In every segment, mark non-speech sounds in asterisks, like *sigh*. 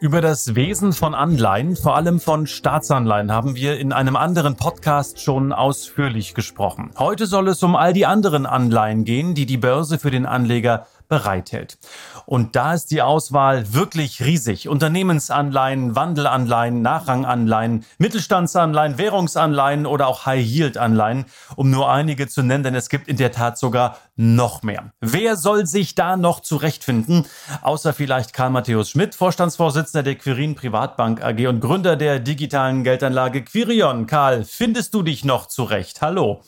Über das Wesen von Anleihen, vor allem von Staatsanleihen, haben wir in einem anderen Podcast schon ausführlich gesprochen. Heute soll es um all die anderen Anleihen gehen, die die Börse für den Anleger bereithält. Und da ist die Auswahl wirklich riesig. Unternehmensanleihen, Wandelanleihen, Nachranganleihen, Mittelstandsanleihen, Währungsanleihen oder auch High-Yield-Anleihen, um nur einige zu nennen, denn es gibt in der Tat sogar noch mehr. Wer soll sich da noch zurechtfinden? Außer vielleicht Karl Matthäus Schmidt, Vorstandsvorsitzender der Quirin Privatbank AG und Gründer der digitalen Geldanlage Quirion. Karl, findest du dich noch zurecht? Hallo.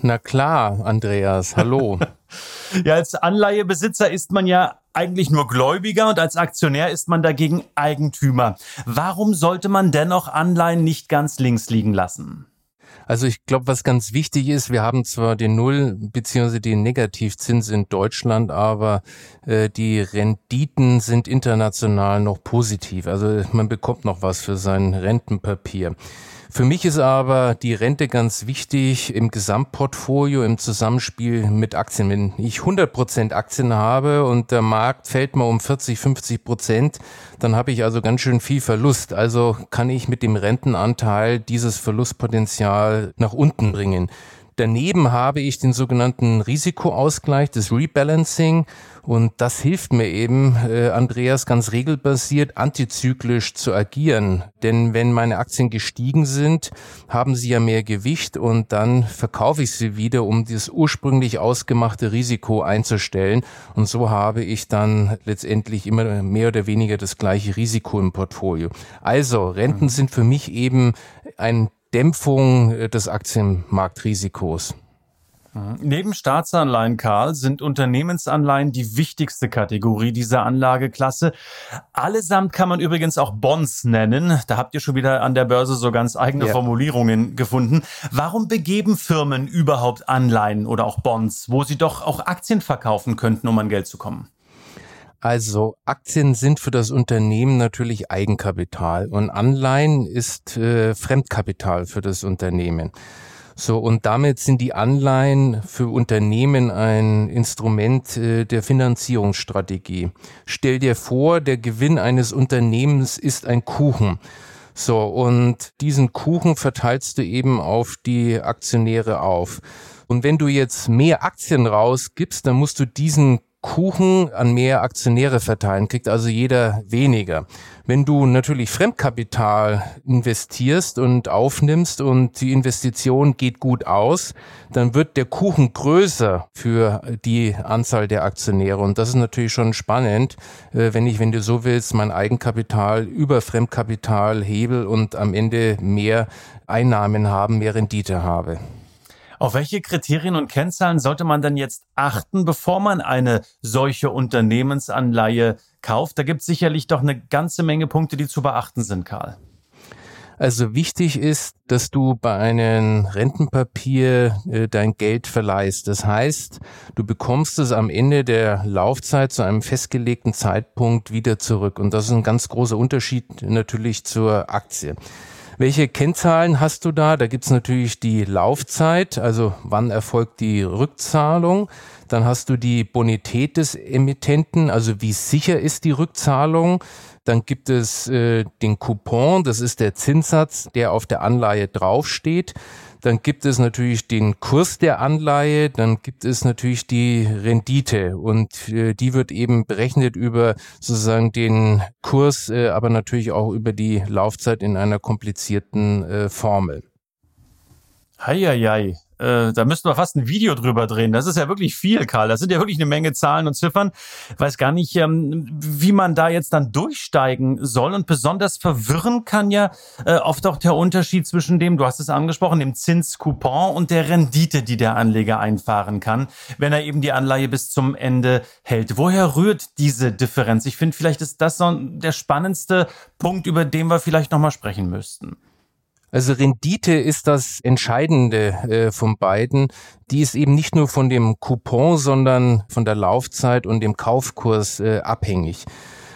Na klar, Andreas, hallo. *laughs* *laughs* ja, als Anleihebesitzer ist man ja eigentlich nur Gläubiger und als Aktionär ist man dagegen Eigentümer. Warum sollte man dennoch Anleihen nicht ganz links liegen lassen? Also ich glaube, was ganz wichtig ist, wir haben zwar den Null- bzw. den Negativzins in Deutschland, aber äh, die Renditen sind international noch positiv. Also man bekommt noch was für sein Rentenpapier. Für mich ist aber die Rente ganz wichtig im Gesamtportfolio, im Zusammenspiel mit Aktien. Wenn ich 100 Prozent Aktien habe und der Markt fällt mal um 40, 50 Prozent, dann habe ich also ganz schön viel Verlust. Also kann ich mit dem Rentenanteil dieses Verlustpotenzial nach unten bringen. Daneben habe ich den sogenannten Risikoausgleich, das Rebalancing. Und das hilft mir eben, äh, Andreas, ganz regelbasiert antizyklisch zu agieren. Denn wenn meine Aktien gestiegen sind, haben sie ja mehr Gewicht und dann verkaufe ich sie wieder, um das ursprünglich ausgemachte Risiko einzustellen. Und so habe ich dann letztendlich immer mehr oder weniger das gleiche Risiko im Portfolio. Also Renten sind für mich eben ein Dämpfung äh, des Aktienmarktrisikos. Mhm. Neben Staatsanleihen, Karl, sind Unternehmensanleihen die wichtigste Kategorie dieser Anlageklasse. Allesamt kann man übrigens auch Bonds nennen. Da habt ihr schon wieder an der Börse so ganz eigene ja. Formulierungen gefunden. Warum begeben Firmen überhaupt Anleihen oder auch Bonds, wo sie doch auch Aktien verkaufen könnten, um an Geld zu kommen? Also Aktien sind für das Unternehmen natürlich Eigenkapital und Anleihen ist äh, Fremdkapital für das Unternehmen. So, und damit sind die Anleihen für Unternehmen ein Instrument äh, der Finanzierungsstrategie. Stell dir vor, der Gewinn eines Unternehmens ist ein Kuchen. So, und diesen Kuchen verteilst du eben auf die Aktionäre auf. Und wenn du jetzt mehr Aktien rausgibst, dann musst du diesen Kuchen an mehr Aktionäre verteilen, kriegt also jeder weniger. Wenn du natürlich Fremdkapital investierst und aufnimmst und die Investition geht gut aus, dann wird der Kuchen größer für die Anzahl der Aktionäre. Und das ist natürlich schon spannend, äh, wenn ich, wenn du so willst, mein Eigenkapital über Fremdkapital hebel und am Ende mehr Einnahmen haben, mehr Rendite habe. Auf welche Kriterien und Kennzahlen sollte man denn jetzt achten, bevor man eine solche Unternehmensanleihe kauft? Da gibt es sicherlich doch eine ganze Menge Punkte, die zu beachten sind, Karl. Also wichtig ist, dass du bei einem Rentenpapier äh, dein Geld verleihst. Das heißt, du bekommst es am Ende der Laufzeit zu einem festgelegten Zeitpunkt wieder zurück. Und das ist ein ganz großer Unterschied natürlich zur Aktie. Welche Kennzahlen hast du da? Da gibt's natürlich die Laufzeit, also wann erfolgt die Rückzahlung. Dann hast du die Bonität des Emittenten, also wie sicher ist die Rückzahlung. Dann gibt es äh, den Coupon, das ist der Zinssatz, der auf der Anleihe draufsteht. Dann gibt es natürlich den Kurs der Anleihe, dann gibt es natürlich die Rendite und äh, die wird eben berechnet über sozusagen den Kurs, äh, aber natürlich auch über die Laufzeit in einer komplizierten äh, Formel. Heieiei. Äh, da müssten wir fast ein Video drüber drehen. Das ist ja wirklich viel, Karl. Das sind ja wirklich eine Menge Zahlen und Ziffern. Ich weiß gar nicht, ähm, wie man da jetzt dann durchsteigen soll. Und besonders verwirren kann ja äh, oft auch der Unterschied zwischen dem, du hast es angesprochen, dem Zinscoupon und der Rendite, die der Anleger einfahren kann, wenn er eben die Anleihe bis zum Ende hält. Woher rührt diese Differenz? Ich finde, vielleicht ist das so der spannendste Punkt, über den wir vielleicht nochmal sprechen müssten. Also Rendite ist das Entscheidende äh, von beiden. Die ist eben nicht nur von dem Coupon, sondern von der Laufzeit und dem Kaufkurs äh, abhängig.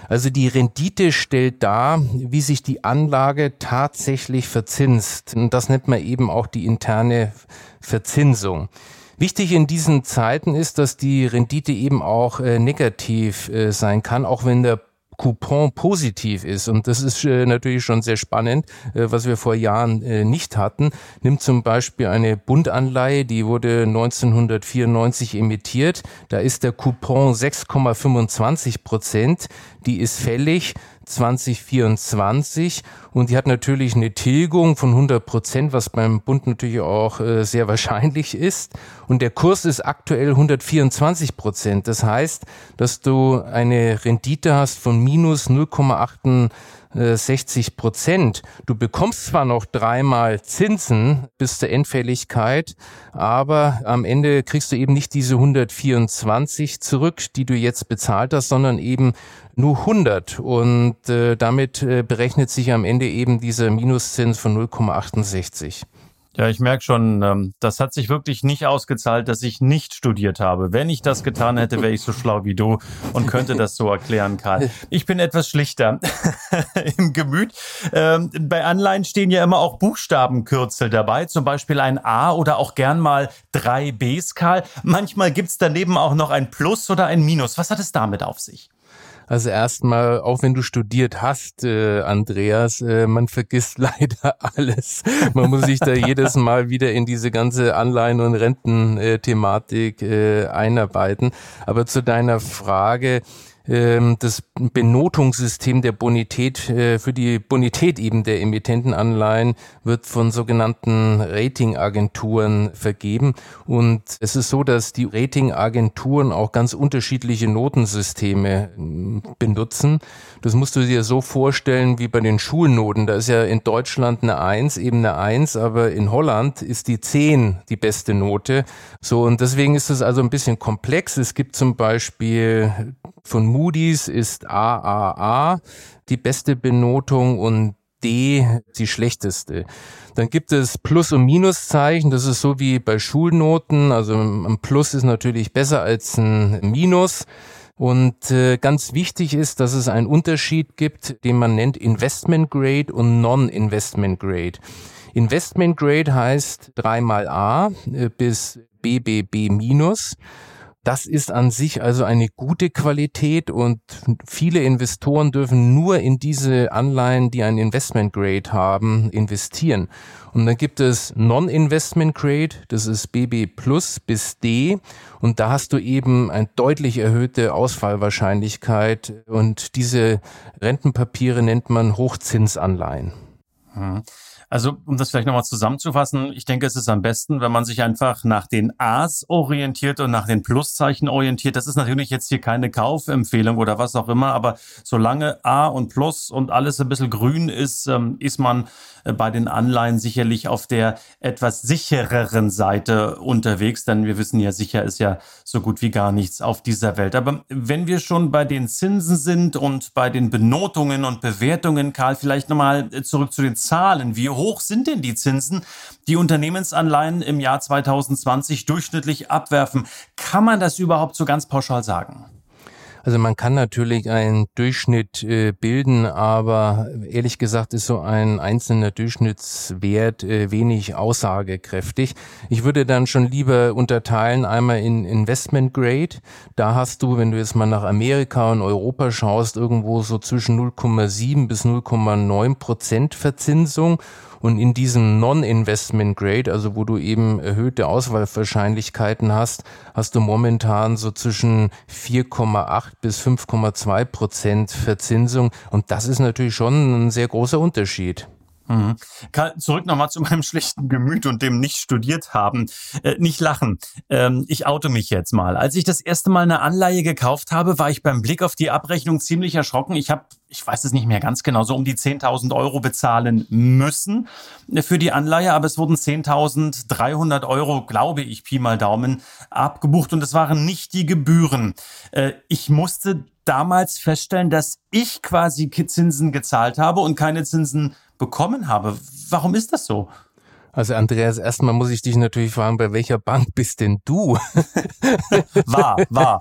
Also die Rendite stellt dar, wie sich die Anlage tatsächlich verzinst. Und das nennt man eben auch die interne Verzinsung. Wichtig in diesen Zeiten ist, dass die Rendite eben auch äh, negativ äh, sein kann, auch wenn der Coupon positiv ist. Und das ist äh, natürlich schon sehr spannend, äh, was wir vor Jahren äh, nicht hatten. Nimmt zum Beispiel eine Bundanleihe, die wurde 1994 emittiert. Da ist der Coupon 6,25 Prozent. Die ist fällig 2024 und die hat natürlich eine Tilgung von 100 Prozent, was beim Bund natürlich auch äh, sehr wahrscheinlich ist. Und der Kurs ist aktuell 124 Prozent. Das heißt, dass du eine Rendite hast von minus 0,8 60 Prozent. Du bekommst zwar noch dreimal Zinsen bis zur Endfälligkeit, aber am Ende kriegst du eben nicht diese 124 zurück, die du jetzt bezahlt hast, sondern eben nur 100 und äh, damit äh, berechnet sich am Ende eben dieser Minuszins von 0,68. Ja, ich merke schon, ähm, das hat sich wirklich nicht ausgezahlt, dass ich nicht studiert habe. Wenn ich das getan hätte, wäre ich so schlau wie du und könnte das so erklären, Karl. *laughs* Ich bin etwas schlichter *laughs* im Gemüt. Ähm, bei Anleihen stehen ja immer auch Buchstabenkürzel dabei, zum Beispiel ein A oder auch gern mal drei Bs, Karl. Manchmal gibt's daneben auch noch ein Plus oder ein Minus. Was hat es damit auf sich? Also erstmal, auch wenn du studiert hast, äh, Andreas, äh, man vergisst *laughs* leider alles. Man muss sich da *laughs* jedes Mal wieder in diese ganze Anleihen- und Rententhematik äh, einarbeiten. Aber zu deiner Frage, das Benotungssystem der Bonität äh, für die Bonität eben der Emittentenanleihen wird von sogenannten Ratingagenturen vergeben. Und es ist so, dass die Ratingagenturen auch ganz unterschiedliche Notensysteme äh, benutzen. Das musst du dir so vorstellen wie bei den Schulnoten. Da ist ja in Deutschland eine Eins, eben eine Eins, aber in Holland ist die Zehn die beste Note. So, und deswegen ist es also ein bisschen komplex. Es gibt zum Beispiel von Moody's ist AAA die beste Benotung und D die schlechteste. Dann gibt es Plus- und Minuszeichen. Das ist so wie bei Schulnoten. Also ein Plus ist natürlich besser als ein Minus. Und äh, ganz wichtig ist, dass es einen Unterschied gibt, den man nennt Investment Grade und Non-Investment Grade. Investment Grade heißt dreimal A äh, bis BBB minus. Das ist an sich also eine gute Qualität und viele Investoren dürfen nur in diese Anleihen, die ein Investment Grade haben, investieren. Und dann gibt es Non-Investment Grade, das ist BB Plus bis D und da hast du eben eine deutlich erhöhte Ausfallwahrscheinlichkeit und diese Rentenpapiere nennt man Hochzinsanleihen. Mhm. Also, um das vielleicht nochmal zusammenzufassen, ich denke, es ist am besten, wenn man sich einfach nach den A's orientiert und nach den Pluszeichen orientiert. Das ist natürlich jetzt hier keine Kaufempfehlung oder was auch immer, aber solange A und Plus und alles ein bisschen grün ist, ähm, ist man äh, bei den Anleihen sicherlich auf der etwas sichereren Seite unterwegs, denn wir wissen ja, sicher ist ja so gut wie gar nichts auf dieser Welt. Aber wenn wir schon bei den Zinsen sind und bei den Benotungen und Bewertungen, Karl, vielleicht nochmal äh, zurück zu den Zahlen. Wie hoch sind denn die Zinsen, die Unternehmensanleihen im Jahr 2020 durchschnittlich abwerfen? Kann man das überhaupt so ganz pauschal sagen? Also man kann natürlich einen Durchschnitt äh, bilden, aber ehrlich gesagt ist so ein einzelner Durchschnittswert äh, wenig aussagekräftig. Ich würde dann schon lieber unterteilen einmal in Investment Grade. Da hast du, wenn du jetzt mal nach Amerika und Europa schaust, irgendwo so zwischen 0,7 bis 0,9 Prozent Verzinsung und in diesem Non-Investment Grade, also wo du eben erhöhte Auswahlwahrscheinlichkeiten hast, hast du momentan so zwischen 4,8 bis 5,2 Prozent Verzinsung. Und das ist natürlich schon ein sehr großer Unterschied. Mhm. Zurück nochmal zu meinem *laughs* schlechten Gemüt und dem nicht studiert haben. Äh, nicht lachen. Ähm, ich oute mich jetzt mal. Als ich das erste Mal eine Anleihe gekauft habe, war ich beim Blick auf die Abrechnung ziemlich erschrocken. Ich habe, ich weiß es nicht mehr ganz genau, so um die 10.000 Euro bezahlen müssen für die Anleihe, aber es wurden 10.300 Euro, glaube ich, Pi mal Daumen, abgebucht und es waren nicht die Gebühren. Äh, ich musste damals feststellen, dass ich quasi Zinsen gezahlt habe und keine Zinsen bekommen habe. Warum ist das so? Also Andreas, erstmal muss ich dich natürlich fragen, bei welcher Bank bist denn du? war, war,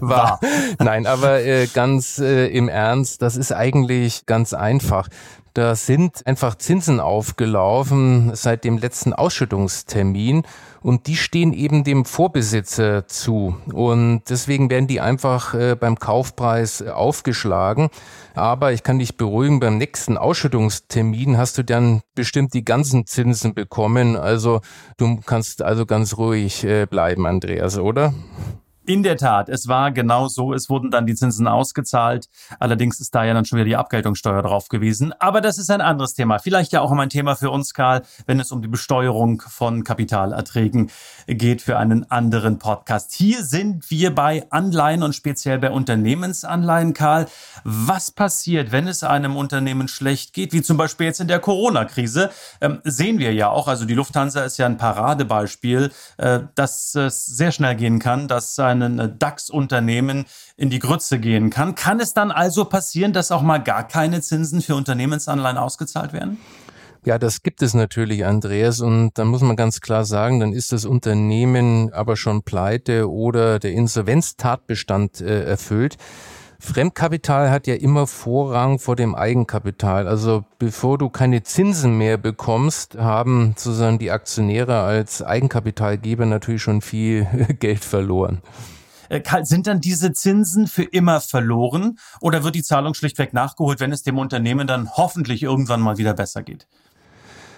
war. Nein, aber äh, ganz äh, im Ernst, das ist eigentlich ganz einfach. Da sind einfach Zinsen aufgelaufen seit dem letzten Ausschüttungstermin und die stehen eben dem Vorbesitzer zu. Und deswegen werden die einfach äh, beim Kaufpreis aufgeschlagen. Aber ich kann dich beruhigen, beim nächsten Ausschüttungstermin hast du dann bestimmt die ganzen Zinsen bekommen. Also du kannst also ganz ruhig äh, bleiben, Andreas, oder? In der Tat, es war genau so. Es wurden dann die Zinsen ausgezahlt. Allerdings ist da ja dann schon wieder die Abgeltungssteuer drauf gewesen. Aber das ist ein anderes Thema. Vielleicht ja auch ein Thema für uns, Karl, wenn es um die Besteuerung von Kapitalerträgen geht für einen anderen Podcast. Hier sind wir bei Anleihen und speziell bei Unternehmensanleihen, Karl. Was passiert, wenn es einem Unternehmen schlecht geht, wie zum Beispiel jetzt in der Corona-Krise? Ähm, sehen wir ja auch. Also die Lufthansa ist ja ein Paradebeispiel, äh, dass es sehr schnell gehen kann, dass ein DAX-Unternehmen in die Grütze gehen kann. Kann es dann also passieren, dass auch mal gar keine Zinsen für Unternehmensanleihen ausgezahlt werden? Ja, das gibt es natürlich, Andreas. Und dann muss man ganz klar sagen, dann ist das Unternehmen aber schon pleite oder der Insolvenztatbestand äh, erfüllt. Fremdkapital hat ja immer Vorrang vor dem Eigenkapital. Also bevor du keine Zinsen mehr bekommst, haben sozusagen die Aktionäre als Eigenkapitalgeber natürlich schon viel *laughs* Geld verloren. Äh, sind dann diese Zinsen für immer verloren oder wird die Zahlung schlichtweg nachgeholt, wenn es dem Unternehmen dann hoffentlich irgendwann mal wieder besser geht?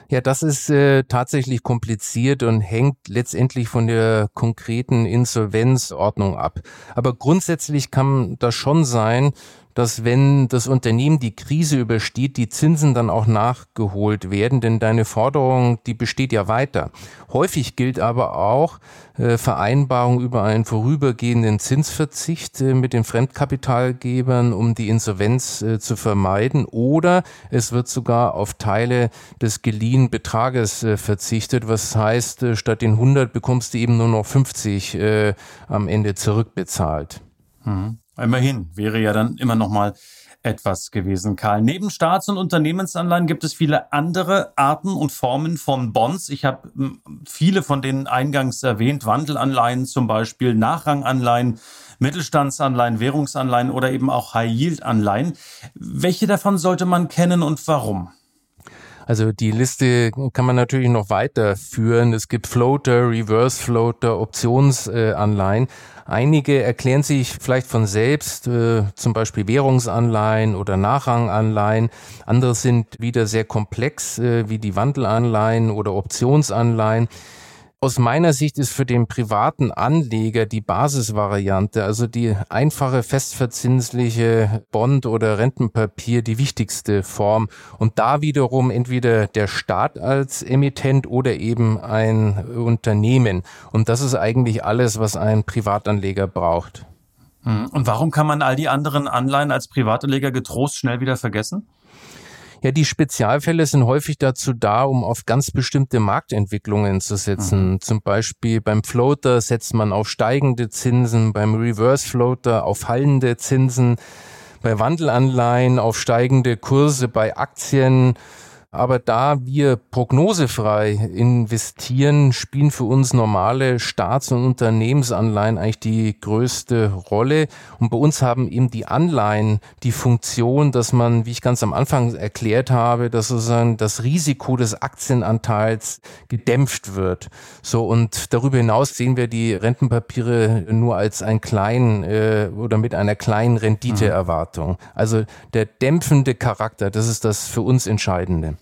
Ja, das ist äh, tatsächlich kompliziert und hängt letztendlich von der konkreten Insolvenzordnung ab. Aber grundsätzlich kann das schon sein, dass wenn das Unternehmen die Krise übersteht, die Zinsen dann auch nachgeholt werden, denn deine Forderung, die besteht ja weiter. Häufig gilt aber auch äh, Vereinbarung über einen vorübergehenden Zinsverzicht äh, mit den Fremdkapitalgebern, um die Insolvenz äh, zu vermeiden, oder es wird sogar auf Teile des geliehenen Betrages äh, verzichtet, was heißt, äh, statt den 100 bekommst du eben nur noch 50 äh, am Ende zurückbezahlt. Mhm. Immerhin wäre ja dann immer noch mal etwas gewesen, Karl. Neben Staats- und Unternehmensanleihen gibt es viele andere Arten und Formen von Bonds. Ich habe hm, viele von denen eingangs erwähnt, Wandelanleihen zum Beispiel, Nachranganleihen, Mittelstandsanleihen, Währungsanleihen oder eben auch High-Yield-Anleihen. Welche davon sollte man kennen und warum? Also die Liste kann man natürlich noch weiterführen. Es gibt Floater, Reverse Floater, Optionsanleihen. Einige erklären sich vielleicht von selbst, äh, zum Beispiel Währungsanleihen oder Nachranganleihen. Andere sind wieder sehr komplex, äh, wie die Wandelanleihen oder Optionsanleihen. Aus meiner Sicht ist für den privaten Anleger die Basisvariante, also die einfache festverzinsliche Bond- oder Rentenpapier, die wichtigste Form. Und da wiederum entweder der Staat als Emittent oder eben ein Unternehmen. Und das ist eigentlich alles, was ein Privatanleger braucht. Hm. Und warum kann man all die anderen Anleihen als Privatanleger getrost schnell wieder vergessen? Ja, die Spezialfälle sind häufig dazu da, um auf ganz bestimmte Marktentwicklungen zu setzen. Mhm. Zum Beispiel beim Floater setzt man auf steigende Zinsen, beim Reverse Floater auf fallende Zinsen, bei Wandelanleihen auf steigende Kurse, bei Aktien aber da wir prognosefrei investieren, spielen für uns normale Staats- und Unternehmensanleihen eigentlich die größte Rolle. Und bei uns haben eben die Anleihen die Funktion, dass man, wie ich ganz am Anfang erklärt habe, dass sozusagen das Risiko des Aktienanteils gedämpft wird. So und darüber hinaus sehen wir die Rentenpapiere nur als einen kleinen äh, oder mit einer kleinen Renditeerwartung. Also der dämpfende Charakter, das ist das für uns Entscheidende.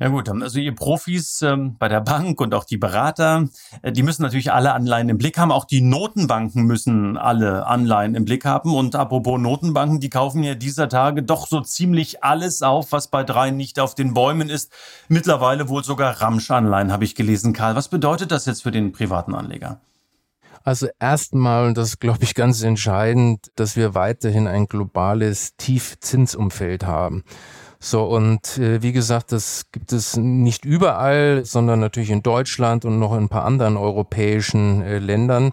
Ja gut, also ihr Profis ähm, bei der Bank und auch die Berater, äh, die müssen natürlich alle Anleihen im Blick haben. Auch die Notenbanken müssen alle Anleihen im Blick haben. Und apropos Notenbanken, die kaufen ja dieser Tage doch so ziemlich alles auf, was bei dreien nicht auf den Bäumen ist. Mittlerweile wohl sogar Ramsch-Anleihen, habe ich gelesen. Karl, was bedeutet das jetzt für den privaten Anleger? Also erstmal, und das glaube ich ganz entscheidend, dass wir weiterhin ein globales Tiefzinsumfeld haben. So, und äh, wie gesagt, das gibt es nicht überall, sondern natürlich in Deutschland und noch in ein paar anderen europäischen äh, Ländern.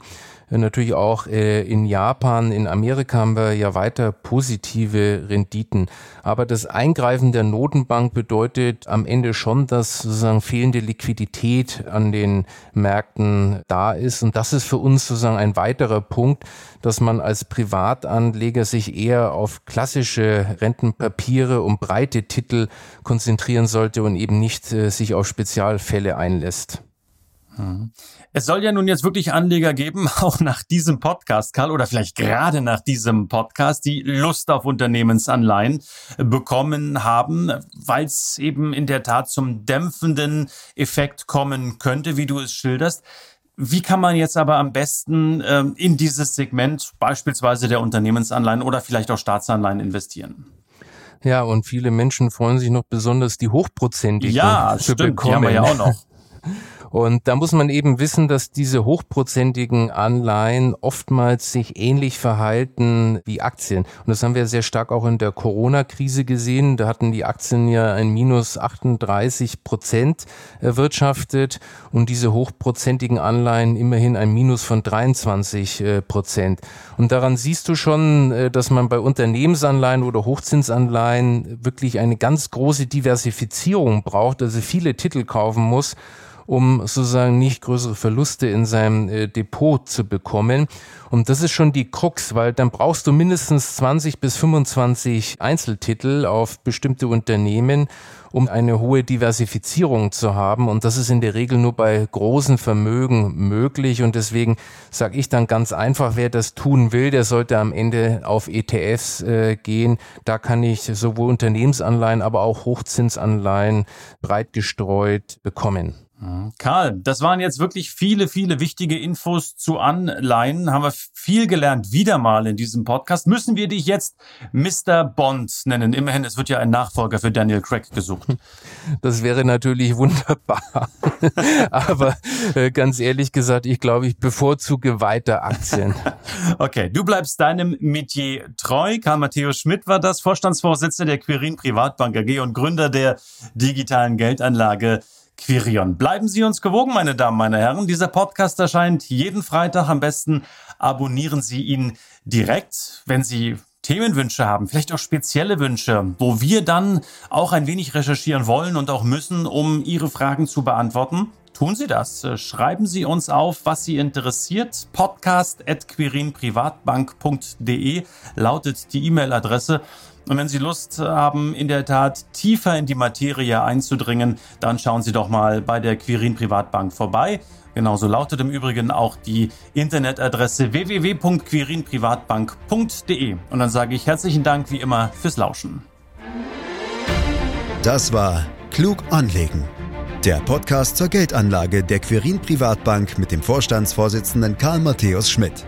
Natürlich auch äh, in Japan, in Amerika haben wir ja weiter positive Renditen. Aber das Eingreifen der Notenbank bedeutet am Ende schon, dass sozusagen fehlende Liquidität an den Märkten da ist. Und das ist für uns sozusagen ein weiterer Punkt, dass man als Privatanleger sich eher auf klassische Rentenpapiere und breite Titel konzentrieren sollte und eben nicht äh, sich auf Spezialfälle einlässt. Mhm. Es soll ja nun jetzt wirklich Anleger geben, *laughs* auch nach diesem Podcast, Karl, oder vielleicht gerade nach diesem Podcast, die Lust auf Unternehmensanleihen bekommen haben, weil es eben in der Tat zum dämpfenden Effekt kommen könnte, wie du es schilderst. Wie kann man jetzt aber am besten ähm, in dieses Segment beispielsweise der Unternehmensanleihen oder vielleicht auch Staatsanleihen investieren? Ja, und viele Menschen freuen sich noch besonders die hochprozentigen ja, zu stimmt, bekommen. Ja, stimmt, die haben wir ja auch noch. *laughs* Und da muss man eben wissen, dass diese hochprozentigen Anleihen oftmals sich ähnlich verhalten wie Aktien. Und das haben wir sehr stark auch in der Corona-Krise gesehen. Da hatten die Aktien ja ein minus 38 Prozent erwirtschaftet und diese hochprozentigen Anleihen immerhin ein Minus von 23 äh, Prozent. Und daran siehst du schon, äh, dass man bei Unternehmensanleihen oder Hochzinsanleihen wirklich eine ganz große Diversifizierung braucht, also viele Titel kaufen muss um sozusagen nicht größere Verluste in seinem äh, Depot zu bekommen. Und das ist schon die Krux, weil dann brauchst du mindestens 20 bis 25 Einzeltitel auf bestimmte Unternehmen, um eine hohe Diversifizierung zu haben. Und das ist in der Regel nur bei großen Vermögen möglich. Und deswegen sage ich dann ganz einfach, wer das tun will, der sollte am Ende auf ETFs äh, gehen. Da kann ich sowohl Unternehmensanleihen, aber auch Hochzinsanleihen breit gestreut bekommen. Mhm. Karl, das waren jetzt wirklich viele, viele wichtige Infos zu Anleihen. Haben wir viel gelernt, wieder mal in diesem Podcast. Müssen wir dich jetzt Mr. Bond nennen? Immerhin, es wird ja ein Nachfolger für Daniel Craig gesucht. *laughs* Das wäre natürlich wunderbar. *laughs* Aber äh, ganz ehrlich gesagt, ich glaube, ich bevorzuge weiter Aktien. *laughs* okay, du bleibst deinem Metier treu. Karl Matthäus Schmidt war das, Vorstandsvorsitzender der Quirin Privatbank AG und Gründer der digitalen Geldanlage Quirion. Bleiben Sie uns gewogen, meine Damen, meine Herren. Dieser Podcast erscheint jeden Freitag. Am besten abonnieren Sie ihn direkt, wenn Sie Themenwünsche haben, vielleicht auch spezielle Wünsche, wo wir dann auch ein wenig recherchieren wollen und auch müssen, um Ihre Fragen zu beantworten. Tun Sie das. Schreiben Sie uns auf, was Sie interessiert. Podcast at quirinprivatbank.de lautet die E-Mail-Adresse. Und wenn Sie Lust haben, in der Tat tiefer in die Materie einzudringen, dann schauen Sie doch mal bei der Quirin Privatbank vorbei. Genauso lautet im Übrigen auch die Internetadresse www.quirinprivatbank.de. Und dann sage ich herzlichen Dank wie immer fürs Lauschen. Das war Klug anlegen. Der Podcast zur Geldanlage der Quirin Privatbank mit dem Vorstandsvorsitzenden Karl Matthäus Schmidt.